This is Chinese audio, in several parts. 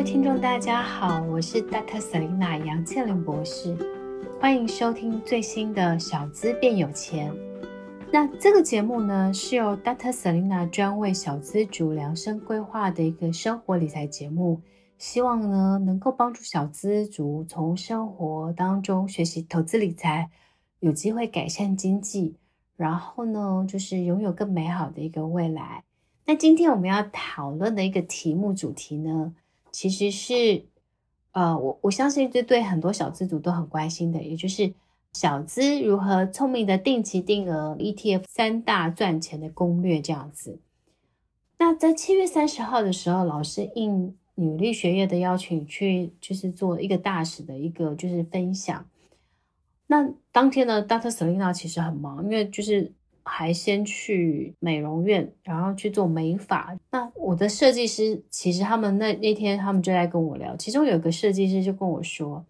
位听众，大家好，我是 Dr. Selina 杨倩玲博士，欢迎收听最新的小资变有钱。那这个节目呢，是由 Dr. Selina 专为小资族量身规划的一个生活理财节目，希望呢能够帮助小资族从生活当中学习投资理财，有机会改善经济，然后呢就是拥有更美好的一个未来。那今天我们要讨论的一个题目主题呢，其实是，呃，我我相信这对很多小资族都很关心的，也就是小资如何聪明的定期定额 ETF 三大赚钱的攻略这样子。那在七月三十号的时候，老师应女力学院的邀请去，就是做一个大使的一个就是分享。那当天呢，Dr. Selena 其实很忙，因为就是。还先去美容院，然后去做美发。那我的设计师其实他们那那天他们就在跟我聊，其中有一个设计师就跟我说，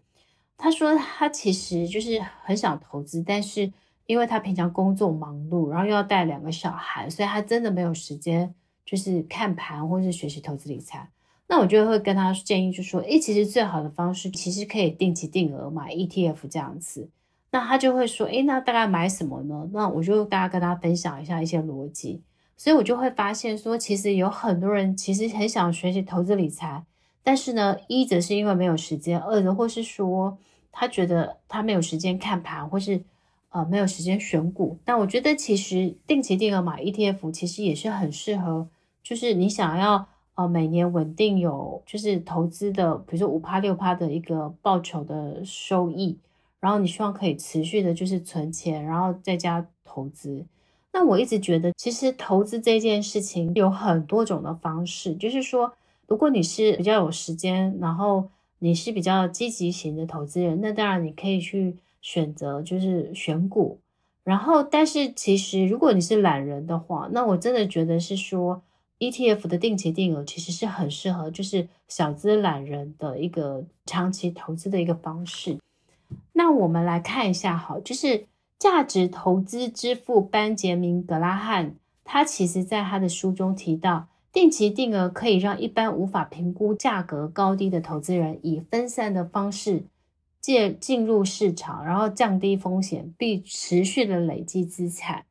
他说他其实就是很想投资，但是因为他平常工作忙碌，然后又要带两个小孩，所以他真的没有时间就是看盘或是学习投资理财。那我就会跟他建议，就说，诶，其实最好的方式其实可以定期定额买 ETF 这样子。那他就会说，诶，那大概买什么呢？那我就大概跟他分享一下一些逻辑，所以我就会发现说，其实有很多人其实很想学习投资理财，但是呢，一则是因为没有时间，二则或是说他觉得他没有时间看盘，或是呃没有时间选股。那我觉得其实定期定额买 ETF 其实也是很适合，就是你想要呃每年稳定有就是投资的，比如说五趴六趴的一个报酬的收益。然后你希望可以持续的，就是存钱，然后再加投资。那我一直觉得，其实投资这件事情有很多种的方式。就是说，如果你是比较有时间，然后你是比较积极型的投资人，那当然你可以去选择就是选股。然后，但是其实如果你是懒人的话，那我真的觉得是说，ETF 的定期定额其实是很适合，就是小资懒人的一个长期投资的一个方式。那我们来看一下，好，就是价值投资之父班杰明·格拉汉，他其实在他的书中提到，定期定额可以让一般无法评估价格高低的投资人，以分散的方式借进入市场，然后降低风险，并持续的累积资产。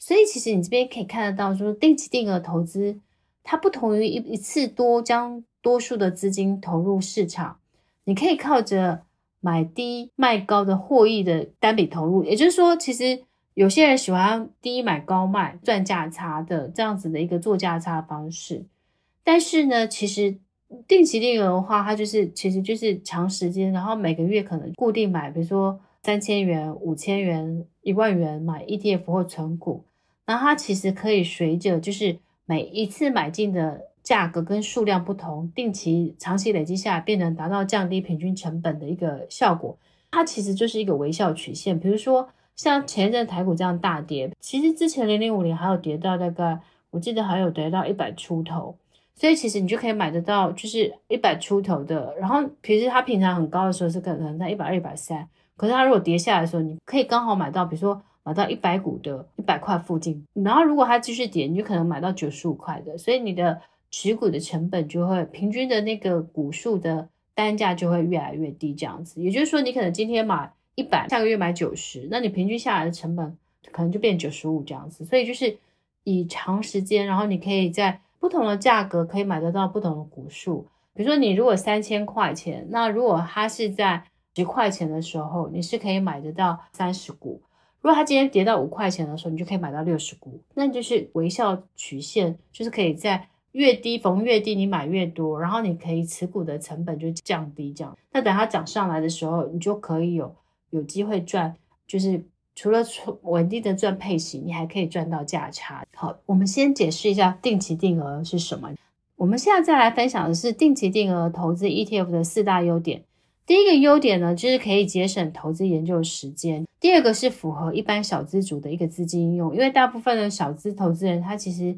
所以，其实你这边可以看得到，说定期定额投资，它不同于一一次多将多数的资金投入市场，你可以靠着。买低卖高的获益的单笔投入，也就是说，其实有些人喜欢低买高卖赚价差的这样子的一个做价差的方式。但是呢，其实定期定额的话，它就是其实就是长时间，然后每个月可能固定买，比如说三千元、五千元、一万元买 ETF 或存股，然后它其实可以随着就是每一次买进的。价格跟数量不同，定期长期累积下来，便能达到降低平均成本的一个效果。它其实就是一个微笑曲线。比如说，像前一阵台股这样大跌，其实之前零零五零还有跌到大概，我记得还有跌到一百出头。所以其实你就可以买得到，就是一百出头的。然后其实它平常很高的时候是可能在一百二、一百三，可是它如果跌下来的时候，你可以刚好买到，比如说买到一百股的一百块附近。然后如果它继续跌，你就可能买到九十五块的。所以你的持股的成本就会平均的那个股数的单价就会越来越低，这样子。也就是说，你可能今天买一百，下个月买九十，那你平均下来的成本可能就变九十五这样子。所以就是以长时间，然后你可以在不同的价格可以买得到不同的股数。比如说你如果三千块钱，那如果它是在十块钱的时候，你是可以买得到三十股。如果它今天跌到五块钱的时候，你就可以买到六十股。那就是微笑曲线，就是可以在。越低逢越低，你买越多，然后你可以持股的成本就降低，这样。那等它涨上来的时候，你就可以有有机会赚，就是除了稳定的赚配息，你还可以赚到价差。好，我们先解释一下定期定额是什么。我们现在再来分享的是定期定额投资 ETF 的四大优点。第一个优点呢，就是可以节省投资研究时间。第二个是符合一般小资族的一个资金应用，因为大部分的小资投资人他其实。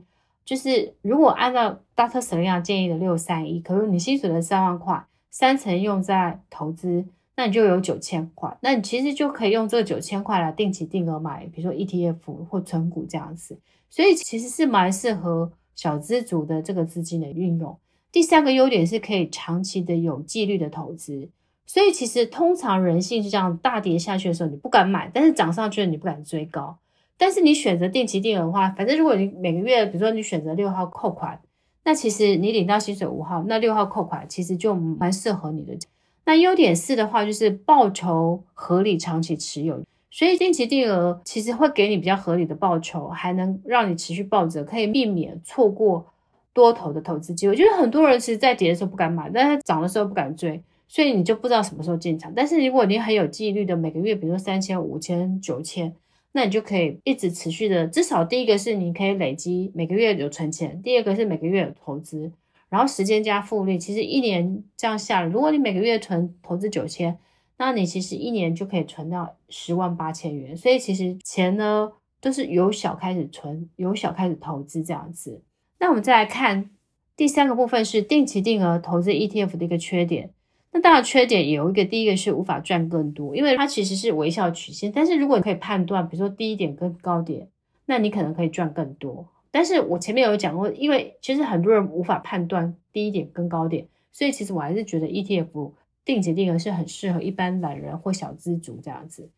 就是如果按照 Dr. Selena 建议的六三一，可是你薪水的三万块，三成用在投资，那你就有九千块，那你其实就可以用这九千块来定期定额买，比如说 ETF 或存股这样子，所以其实是蛮适合小资族的这个资金的运用。第三个优点是可以长期的有纪律的投资。所以其实通常人性是这样，大跌下去的时候你不敢买，但是涨上去了你不敢追高。但是你选择定期定额的话，反正如果你每个月，比如说你选择六号扣款，那其实你领到薪水五号，那六号扣款其实就蛮适合你的。那优点四的话就是报酬合理，长期持有。所以定期定额其实会给你比较合理的报酬，还能让你持续抱着，可以避免错过多头的投资机会。就是很多人其实，在跌的时候不敢买，但是涨的时候不敢追，所以你就不知道什么时候进场。但是如果你很有纪律的，每个月比如说三千、五千、九千，那你就可以一直持续的。至少第一个是你可以累积每个月有存钱，第二个是每个月有投资，然后时间加复利，其实一年这样下来，如果你每个月存投资九千。那你其实一年就可以存到十万八千元，所以其实钱呢都是由小开始存，由小开始投资这样子。那我们再来看第三个部分是定期定额投资 ETF 的一个缺点。那当然缺点有一个，第一个是无法赚更多，因为它其实是微笑曲线。但是如果你可以判断，比如说低点跟高点，那你可能可以赚更多。但是我前面有讲过，因为其实很多人无法判断低点跟高点，所以其实我还是觉得 ETF。定期定额是很适合一般懒人或小资族这样子，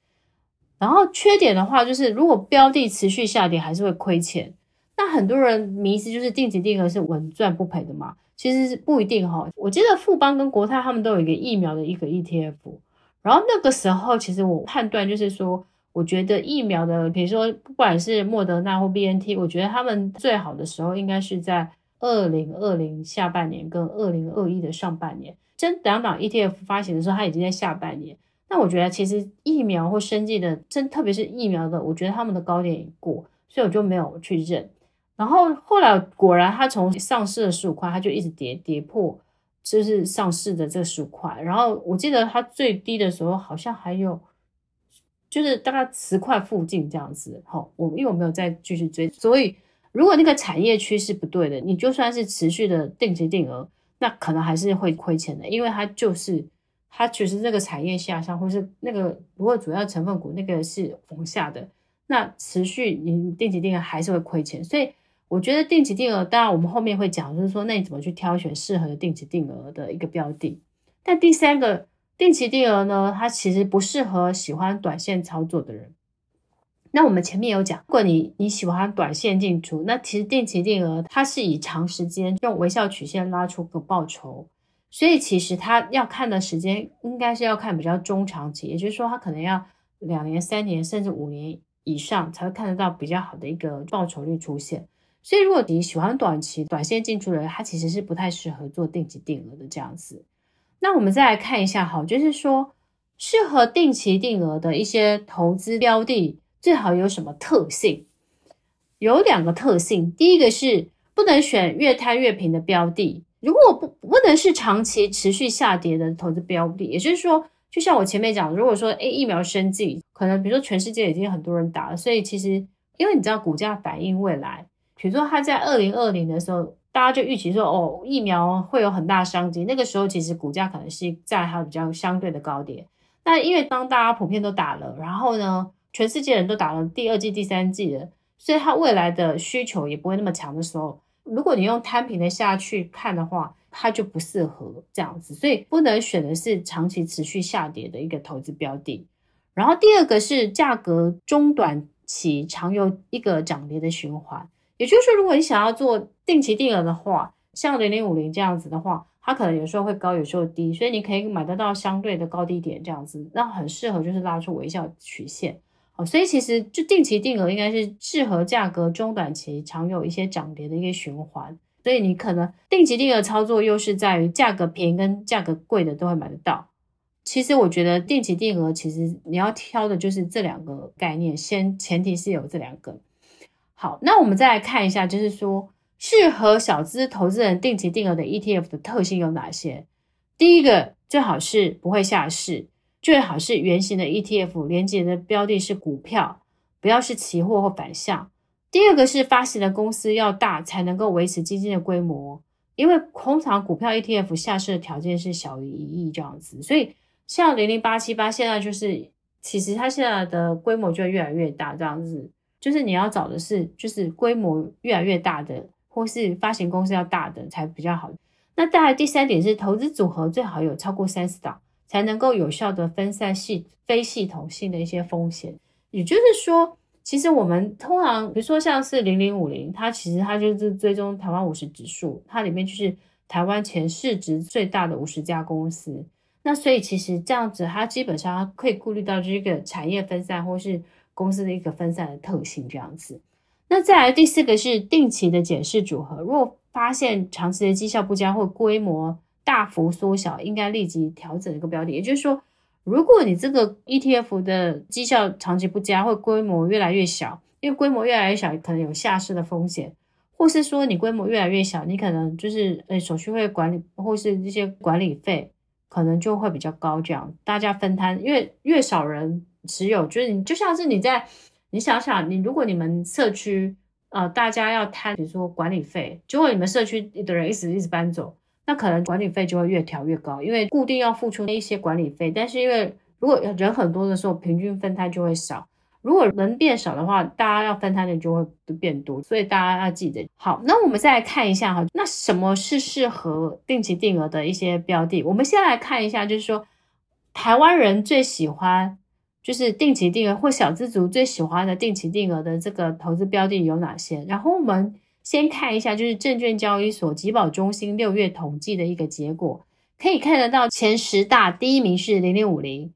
然后缺点的话就是，如果标的持续下跌，还是会亏钱。那很多人迷思就是定期定额是稳赚不赔的嘛？其实不一定哈。我记得富邦跟国泰他们都有一个疫苗的一个 ETF，然后那个时候其实我判断就是说，我觉得疫苗的，比如说不管是莫德纳或 BNT，我觉得他们最好的时候应该是在二零二零下半年跟二零二一的上半年。真两档 ETF 发行的时候，它已经在下半年。那我觉得其实疫苗或生技的，真特别是疫苗的，我觉得他们的高点已过，所以我就没有去认。然后后来果然，它从上市的十五块，它就一直跌跌破，就是上市的这十五块。然后我记得它最低的时候好像还有，就是大概十块附近这样子。好，我因为我没有再继续追，所以如果那个产业趋势不对的，你就算是持续的定期定额。那可能还是会亏钱的，因为它就是它其实这个产业下降，或是那个如果主要成分股那个是往下的，那持续你定期定额还是会亏钱。所以我觉得定期定额，当然我们后面会讲，就是说那你怎么去挑选适合的定期定额的一个标的。但第三个定期定额呢，它其实不适合喜欢短线操作的人。那我们前面有讲，如果你你喜欢短线进出，那其实定期定额它是以长时间用微笑曲线拉出个报酬，所以其实它要看的时间应该是要看比较中长期，也就是说它可能要两年、三年甚至五年以上才会看得到比较好的一个报酬率出现。所以如果你喜欢短期短线进出的人，他其实是不太适合做定期定额的这样子。那我们再来看一下，好，就是说适合定期定额的一些投资标的。最好有什么特性？有两个特性，第一个是不能选越贪越平的标的，如果不不能是长期持续下跌的投资标的，也就是说，就像我前面讲，如果说诶疫苗生技，可能比如说全世界已经很多人打了，所以其实因为你知道股价反映未来，比如说它在二零二零的时候，大家就预期说哦疫苗会有很大商机，那个时候其实股价可能是在它比较相对的高点，那因为当大家普遍都打了，然后呢，全世界人都打了第二季、第三季了，所以它未来的需求也不会那么强的时候，如果你用摊平的下去看的话，它就不适合这样子，所以不能选的是长期持续下跌的一个投资标的。然后第二个是价格中短期常有一个涨跌的循环，也就是，如果你想要做定期定额的话，像零零五零这样子的话，它可能有时候会高，有时候低，所以你可以买得到相对的高低点这样子，那很适合就是拉出微笑曲线。好所以其实就定期定额应该是适合价格中短期常有一些涨跌的一个循环，所以你可能定期定额操作优势在于价格便宜跟价格贵的都会买得到。其实我觉得定期定额其实你要挑的就是这两个概念，先前提是有这两个。好，那我们再来看一下，就是说适合小资投资人定期定额的 ETF 的特性有哪些？第一个最好是不会下市。最好是圆形的 ETF，连接的标的是股票，不要是期货或反向。第二个是发行的公司要大，才能够维持基金的规模，因为通常股票 ETF 下市的条件是小于一亿这样子，所以像零零八七八现在就是，其实它现在的规模就越来越大这样子，就是你要找的是就是规模越来越大的，或是发行公司要大的才比较好。那再来第三点是，投资组合最好有超过三十档，才能够有效的分散系非系统性的一些风险。也就是说，其实我们通常，比如说像是零零五零，它其实它就是追踪台湾五十指数，它里面就是台湾前市值最大的五十家公司。那所以其实这样子，它基本上它可以顾虑到这个产业分散或是公司的一个分散的特性这样子。那再来第四个是定期的检视组合，如果发现长期的绩效不佳或规模大幅缩小，应该立即调整一个标的。也就是说，如果你这个 ETF 的绩效长期不佳或规模越来越小，因为规模越来越小，可能有下市的风险，或是说你规模越来越小，你可能就是呃手续费管理或是这些管理费可能就会比较高。这样大家分摊，因为越少人持有，就是你就像是你在你想想，你如果你们社区。呃，大家要摊，比如说管理费，结果你们社区的人一直一直搬走，那可能管理费就会越调越高，因为固定要付出那一些管理费。但是因为如果人很多的时候，平均分摊就会少。如果人变少的话，大家要分摊的就会变多，所以大家要记得。好，那我们再来看一下哈，那什么是适合定期定额的一些标的？我们先来看一下，就是说台湾人最喜欢。就是定期定额或小资族最喜欢的定期定额的这个投资标的有哪些？然后我们先看一下，就是证券交易所集保中心六月统计的一个结果，可以看得到前十大第一名是零零五零，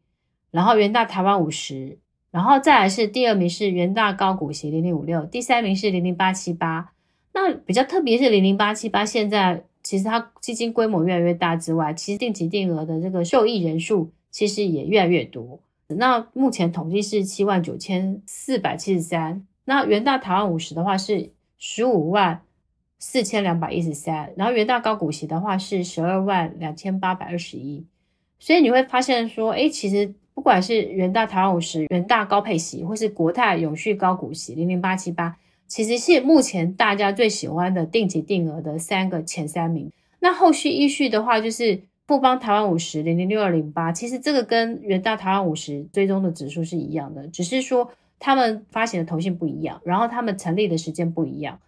然后元大台湾五十，然后再来是第二名是元大高股息零零五六，第三名是零零八七八。那比较特别是零零八七八，现在其实它基金规模越来越大之外，其实定期定额的这个受益人数其实也越来越多。那目前统计是七万九千四百七十三，那元大台湾五十的话是十五万四千两百一十三，然后元大高股息的话是十二万两千八百二十一，所以你会发现说，哎，其实不管是元大台湾五十、元大高配息，或是国泰永续高股息零零八七八，其实是目前大家最喜欢的定期定额的三个前三名。那后续依序的话就是。富邦台湾五十零零六二零八，其实这个跟元大台湾五十追踪的指数是一样的，只是说他们发行的头信不一样，然后他们成立的时间不一样，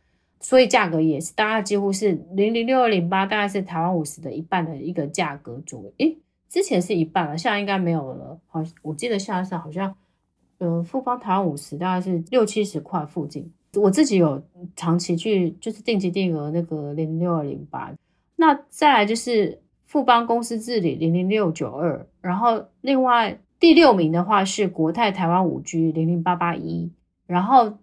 所以价格也是大概几乎是零零六二零八，大概是台湾五十的一半的一个价格左右。诶，之前是一半了，现在应该没有了。好，我记得现在是好像，呃，富邦台湾五十大概是六七十块附近。我自己有长期去就是定期定额那个零零六二零八，那再来就是。富邦公司治理零零六九二，然后另外第六名的话是国泰台湾五 G 零零八八一，然后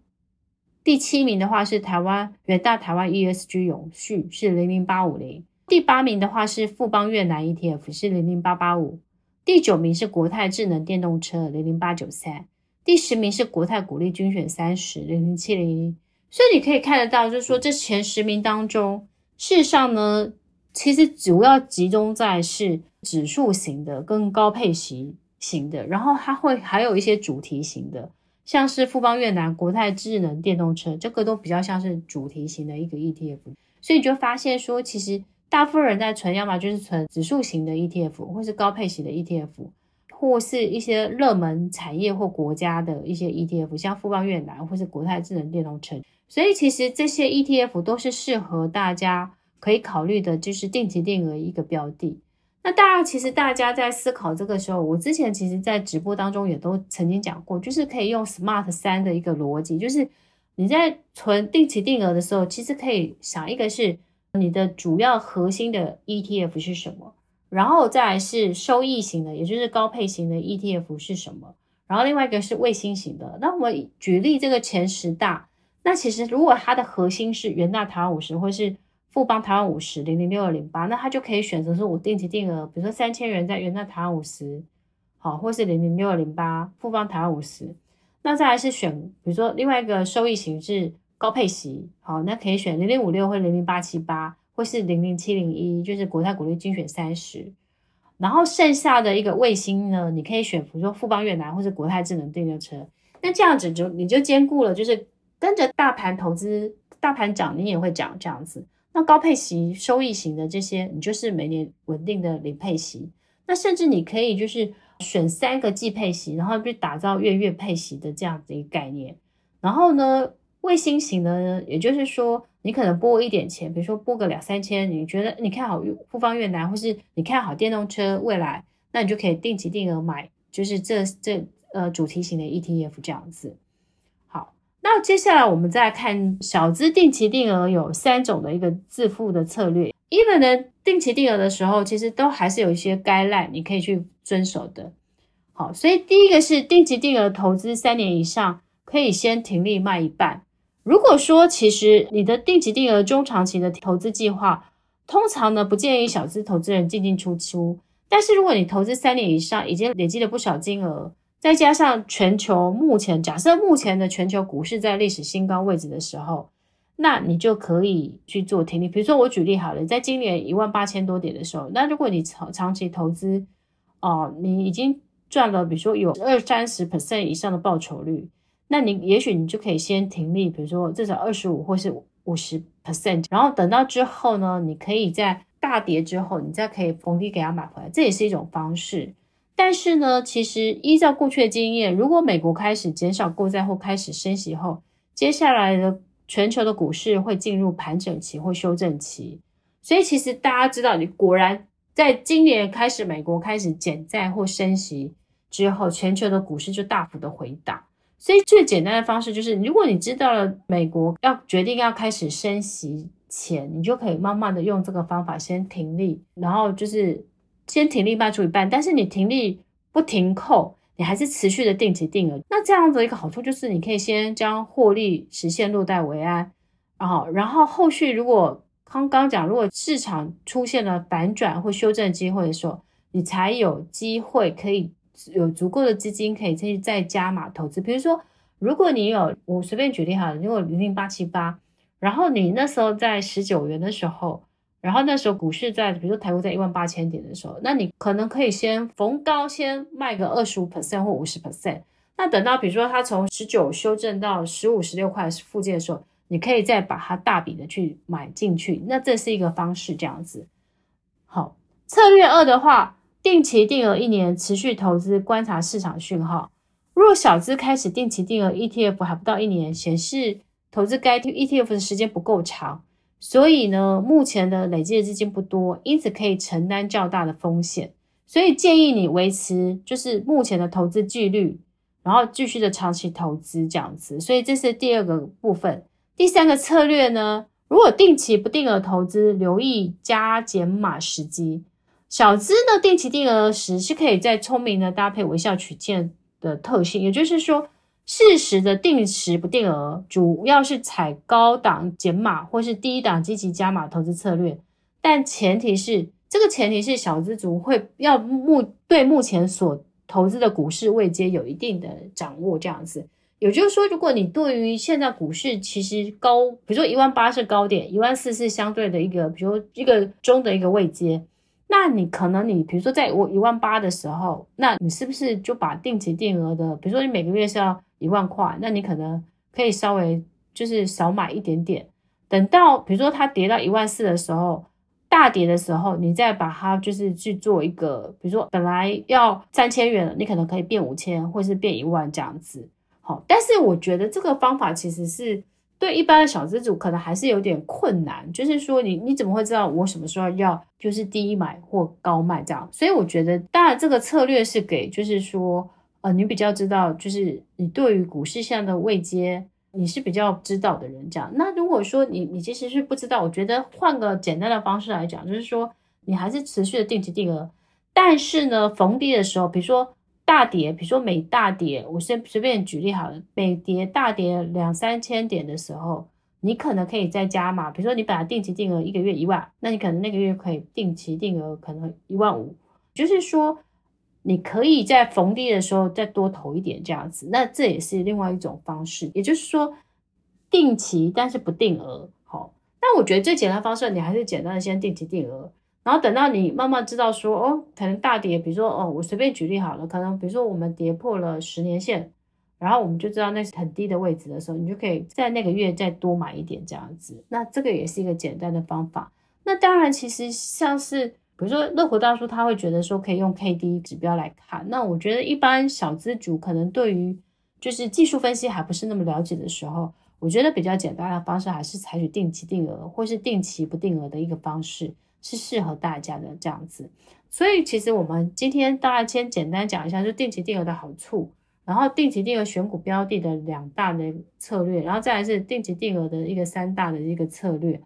第七名的话是台湾远大台湾 ESG 永续是零零八五零，第八名的话是富邦越南 ETF 是零零八八五，第九名是国泰智能电动车零零八九三，第十名是国泰股利精选三十零零七零一，所以你可以看得到，就是说这前十名当中，事实上呢。其实主要集中在是指数型的跟高配型型的，然后它会还有一些主题型的，像是富邦越南、国泰智能电动车，这个都比较像是主题型的一个 ETF。所以你就发现说，其实大部分人在存，要么就是存指数型的 ETF，或是高配型的 ETF，或是一些热门产业或国家的一些 ETF，像富邦越南或是国泰智能电动车。所以其实这些 ETF 都是适合大家。可以考虑的就是定期定额一个标的。那当然其实大家在思考这个时候，我之前其实在直播当中也都曾经讲过，就是可以用 SMART 三的一个逻辑，就是你在存定期定额的时候，其实可以想一个是你的主要核心的 ETF 是什么，然后再来是收益型的，也就是高配型的 ETF 是什么，然后另外一个是卫星型的。那我们举例这个前十大，那其实如果它的核心是元大台湾五十或是富邦台湾五十零零六二零八，那他就可以选择说，我定期定额，比如说三千元在元大台湾五十，好，或是零零六二零八富邦台湾五十，那再来是选，比如说另外一个收益型是高配息，好，那可以选零零五六或零零八七八，或是零零七零一，就是国泰股利精选三十，然后剩下的一个卫星呢，你可以选，比如说富邦越南或是国泰智能电动车，那这样子就你就兼顾了，就是跟着大盘投资，大盘涨你也会涨这样子。那高配息、收益型的这些，你就是每年稳定的零配息。那甚至你可以就是选三个季配息，然后去打造月月配息的这样子一个概念。然后呢，卫星型的呢，也就是说你可能拨一点钱，比如说拨个两三千，你觉得你看好富邦越南，或是你看好电动车未来，那你就可以定期定额买，就是这这呃主题型的 ETF 这样子。那接下来我们再看小资定期定额有三种的一个自付的策略。一般的定期定额的时候，其实都还是有一些 guideline 你可以去遵守的。好，所以第一个是定期定额投资三年以上，可以先停利卖一半。如果说其实你的定期定额中长期的投资计划，通常呢不建议小资投资人进进出出。但是如果你投资三年以上，已经累积了不少金额，再加上全球目前假设目前的全球股市在历史新高位置的时候。那你就可以去做停利，比如说我举例好了，在今年一万八千多点的时候，那如果你长长期投资，哦、你已经赚了，比如说有二三十 percent 以上的报酬率，那你也许你就可以先停利，比如说至少二十五或是五十 percent，然后等到之后呢，你可以在大跌之后，你再可以逢低给它买回来，这也是一种方式。但是呢，其实依照过去的经验，如果美国开始减少购债或开始升息后，接下来的。全球的股市会进入盘整期或修正期，所以其实大家知道，你果然在今年开始，美国开始减债或升息之后，全球的股市就大幅的回档。所以最简单的方式就是，如果你知道了美国要决定要开始升息前，你就可以慢慢的用这个方法先停利，然后就是先停利卖出一半，但是你停利不停扣。你还是持续的定期定额，那这样子一个好处就是，你可以先将获利实现落袋为安，然后，然后后续如果刚刚讲，如果市场出现了反转或修正机会的时候，你才有机会可以有足够的资金可以再再加码投资。比如说，如果你有，我随便举例好了，如果零零八七八，然后你那时候在十九元的时候。然后那时候股市在，比如说台股在一万八千点的时候，那你可能可以先逢高先卖个二十五 percent 或五十 percent。那等到比如说它从十九修正到十五、十六块附近的时候，你可以再把它大笔的去买进去。那这是一个方式，这样子。好，策略二的话，定期定额一年，持续投资，观察市场讯号。若小资开始定期定额 ETF 还不到一年，显示投资该 ETF 的时间不够长。所以呢，目前的累积的资金不多，因此可以承担较大的风险。所以建议你维持就是目前的投资纪律，然后继续的长期投资这样子。所以这是第二个部分。第三个策略呢，如果定期不定额投资，留意加减码时机。小资呢，定期定额时是可以再聪明的搭配微笑曲线的特性，也就是说。适时的定时不定额，主要是采高档减码或是低档积极加码投资策略，但前提是这个前提是小资族会要目对目前所投资的股市位阶有一定的掌握，这样子。也就是说，如果你对于现在股市其实高，比如说一万八是高点，一万四是相对的一个，比如一个中的一个位阶。那你可能你比如说在我一万八的时候，那你是不是就把定期定额的，比如说你每个月是要一万块，那你可能可以稍微就是少买一点点，等到比如说它跌到一万四的时候，大跌的时候，你再把它就是去做一个，比如说本来要三千元，你可能可以变五千，或是变一万这样子。好，但是我觉得这个方法其实是。对一般的小资主可能还是有点困难，就是说你你怎么会知道我什么时候要就是低买或高卖这样？所以我觉得，当然这个策略是给就是说，呃，你比较知道，就是你对于股市现在的位阶你是比较知道的人这样。那如果说你你其实是不知道，我觉得换个简单的方式来讲，就是说你还是持续的定期定额，但是呢，逢低的时候，比如说。大跌，比如说每大跌，我先随便举例好了，每跌大跌两三千点的时候，你可能可以再加码，比如说你本来定期定额一个月一万，那你可能那个月可以定期定额可能一万五，就是说你可以在逢低的时候再多投一点这样子，那这也是另外一种方式，也就是说定期但是不定额，好，那我觉得最简单方式，你还是简单的先定期定额。然后等到你慢慢知道说，哦，可能大跌，比如说，哦，我随便举例好了，可能比如说我们跌破了十年线，然后我们就知道那是很低的位置的时候，你就可以在那个月再多买一点这样子。那这个也是一个简单的方法。那当然，其实像是比如说乐活大叔他会觉得说可以用 KD 指标来看。那我觉得一般小资主可能对于就是技术分析还不是那么了解的时候，我觉得比较简单的方式还是采取定期定额或是定期不定额的一个方式，是适合大家的这样子。所以其实我们今天大家先简单讲一下，就定期定额的好处，然后定期定额选股标的的两大的策略，然后再来是定期定额的一个三大的一个策略，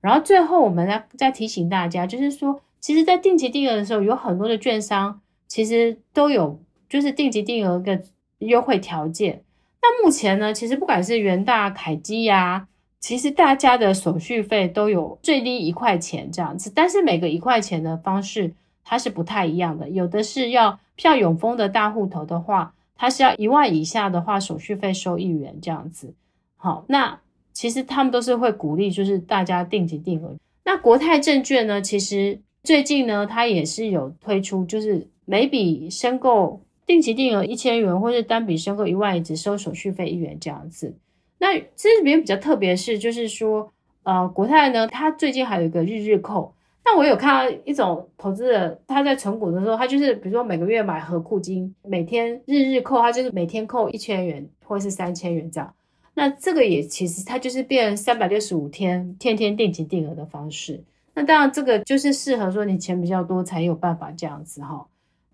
然后最后我们来再提醒大家，就是说，其实，在定期定额的时候，有很多的券商其实都有就是定期定额的优惠条件。那目前呢，其实不管是元大、凯基呀，其实大家的手续费都有最低一块钱这样子，但是每个一块钱的方式它是不太一样的，有的是要像永丰的大户头的话，它是要一万以下的话，手续费收一元这样子。好，那其实他们都是会鼓励，就是大家定期定额。那国泰证券呢，其实最近呢，它也是有推出，就是每笔申购。定期定额一千元，或是单笔申购一万，只收手续费一元这样子。那这里面比较特别是，就是说，呃，国泰呢，它最近还有一个日日扣。那我有看到一种投资者，他在存股的时候，他就是比如说每个月买合库金，每天日日扣，他就是每天扣一千元或是三千元这样。那这个也其实它就是变三百六十五天，天天定期定额的方式。那当然这个就是适合说你钱比较多才有办法这样子哈。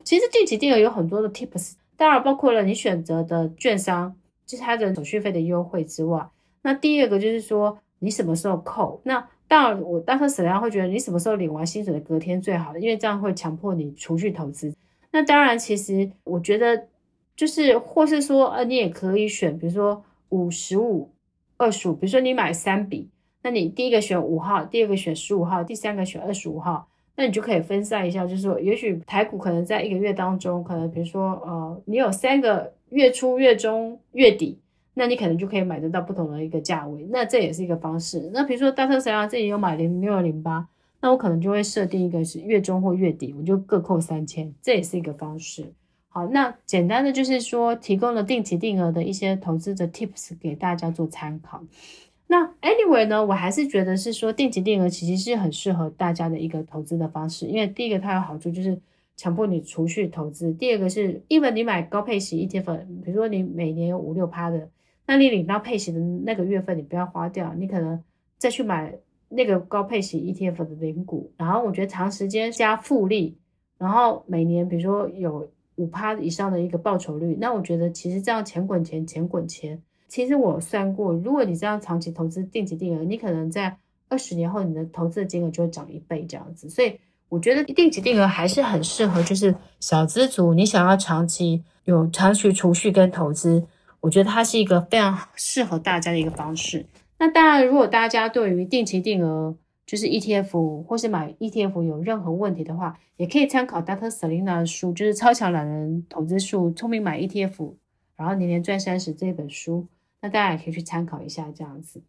其实定期定额有很多的 tips，当然包括了你选择的券商，就是它的手续费的优惠之外，那第二个就是说你什么时候扣。那当然我当时沈阳会觉得你什么时候领完薪水的隔天最好，因为这样会强迫你储蓄投资。那当然，其实我觉得就是或是说，呃，你也可以选，比如说五十五、二十五，比如说你买三笔，那你第一个选五号，第二个选十五号，第三个选二十五号。那你就可以分散一下，就是说，也许台股可能在一个月当中，可能比如说，呃，你有三个月初、月中、月底，那你可能就可以买得到不同的一个价位，那这也是一个方式。那比如说大特神啊，这里有买零六二零八，那我可能就会设定一个是月中或月底，我就各扣三千，这也是一个方式。好，那简单的就是说，提供了定期定额的一些投资的 tips 给大家做参考。那 anyway 呢，我还是觉得是说定期定额其实是很适合大家的一个投资的方式，因为第一个它有好处就是强迫你储蓄投资，第二个是因为你买高配型 ETF，比如说你每年有五六趴的，那你领到配型的那个月份你不要花掉，你可能再去买那个高配型 ETF 的零股，然后我觉得长时间加复利，然后每年比如说有五趴以上的一个报酬率，那我觉得其实这样钱滚钱，钱滚钱。其实我算过，如果你这样长期投资定期定额，你可能在二十年后你的投资金额就会涨一倍这样子。所以我觉得定期定额还是很适合，就是小资族，你想要长期有长期储蓄跟投资，我觉得它是一个非常适合大家的一个方式。那当然，如果大家对于定期定额就是 ETF 或是买 ETF 有任何问题的话，也可以参考 Dr. Selina 的书，就是《超强懒人投资术：聪明买 ETF》，然后年年赚三十这本书。那大家也可以去参考一下，这样子。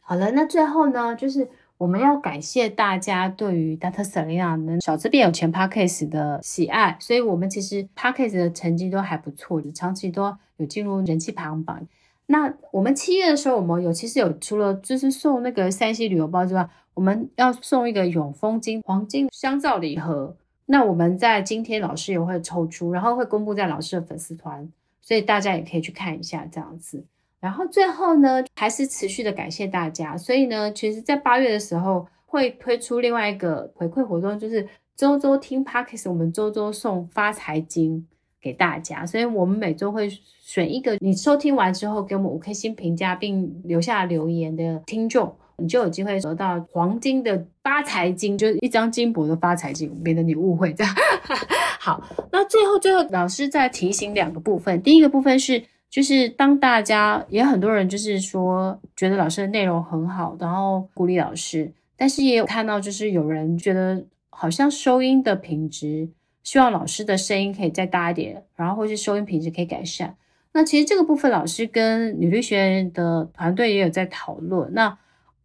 好了，那最后呢，就是我们要感谢大家对于 Dr. Selena 能小资变有钱 Podcast 的喜爱，所以我们其实 Podcast 的成绩都还不错，长期都有进入人气排行榜。那我们七月的时候，我们有其实有除了就是送那个山西旅游包之外，我们要送一个永丰金黄金香皂礼盒。那我们在今天老师也会抽出，然后会公布在老师的粉丝团，所以大家也可以去看一下这样子。然后最后呢，还是持续的感谢大家。所以呢，其实，在八月的时候会推出另外一个回馈活动，就是周周听 Podcast，我们周周送发财金给大家。所以我们每周会选一个你收听完之后给我们五颗星评价并留下留言的听众，你就有机会得到黄金的发财金，就是一张金箔的发财金，免得你误会这样。好，那最后最后老师再提醒两个部分，第一个部分是。就是当大家也很多人就是说觉得老师的内容很好，然后鼓励老师，但是也有看到就是有人觉得好像收音的品质，希望老师的声音可以再大一点，然后或是收音品质可以改善。那其实这个部分老师跟女律学院的团队也有在讨论。那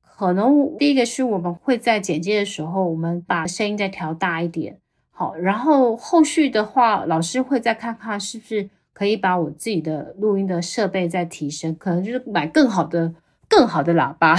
可能第一个是我们会在剪接的时候，我们把声音再调大一点，好，然后后续的话，老师会再看看是不是。可以把我自己的录音的设备再提升，可能就是买更好的、更好的喇叭，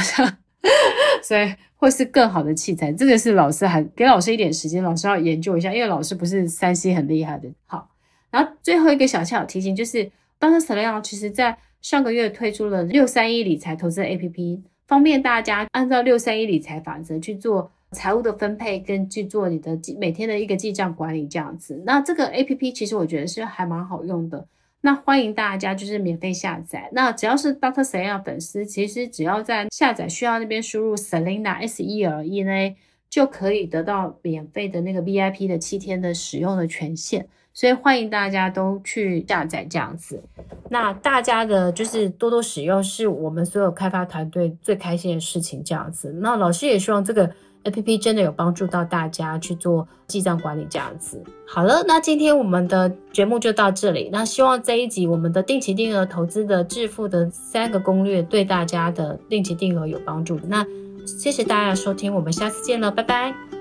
所以会是更好的器材。这个是老师还给老师一点时间，老师要研究一下，因为老师不是三 C 很厉害的。好，然后最后一个小小提醒就是，当时 Selena 其实在上个月推出了六三一理财投资 APP，方便大家按照六三一理财法则去做财务的分配，跟去做你的记每天的一个记账管理这样子。那这个 APP 其实我觉得是还蛮好用的。那欢迎大家就是免费下载。那只要是 Doctor Selena 粉丝，其实只要在下载需要那边输入 Selena S E L E N A，就可以得到免费的那个 VIP 的七天的使用的权限。所以欢迎大家都去下载这样子。那大家的就是多多使用，是我们所有开发团队最开心的事情这样子。那老师也希望这个。APP 真的有帮助到大家去做记账管理这样子。好了，那今天我们的节目就到这里。那希望这一集我们的定期定额投资的致富的三个攻略对大家的定期定额有帮助。那谢谢大家的收听，我们下次见了，拜拜。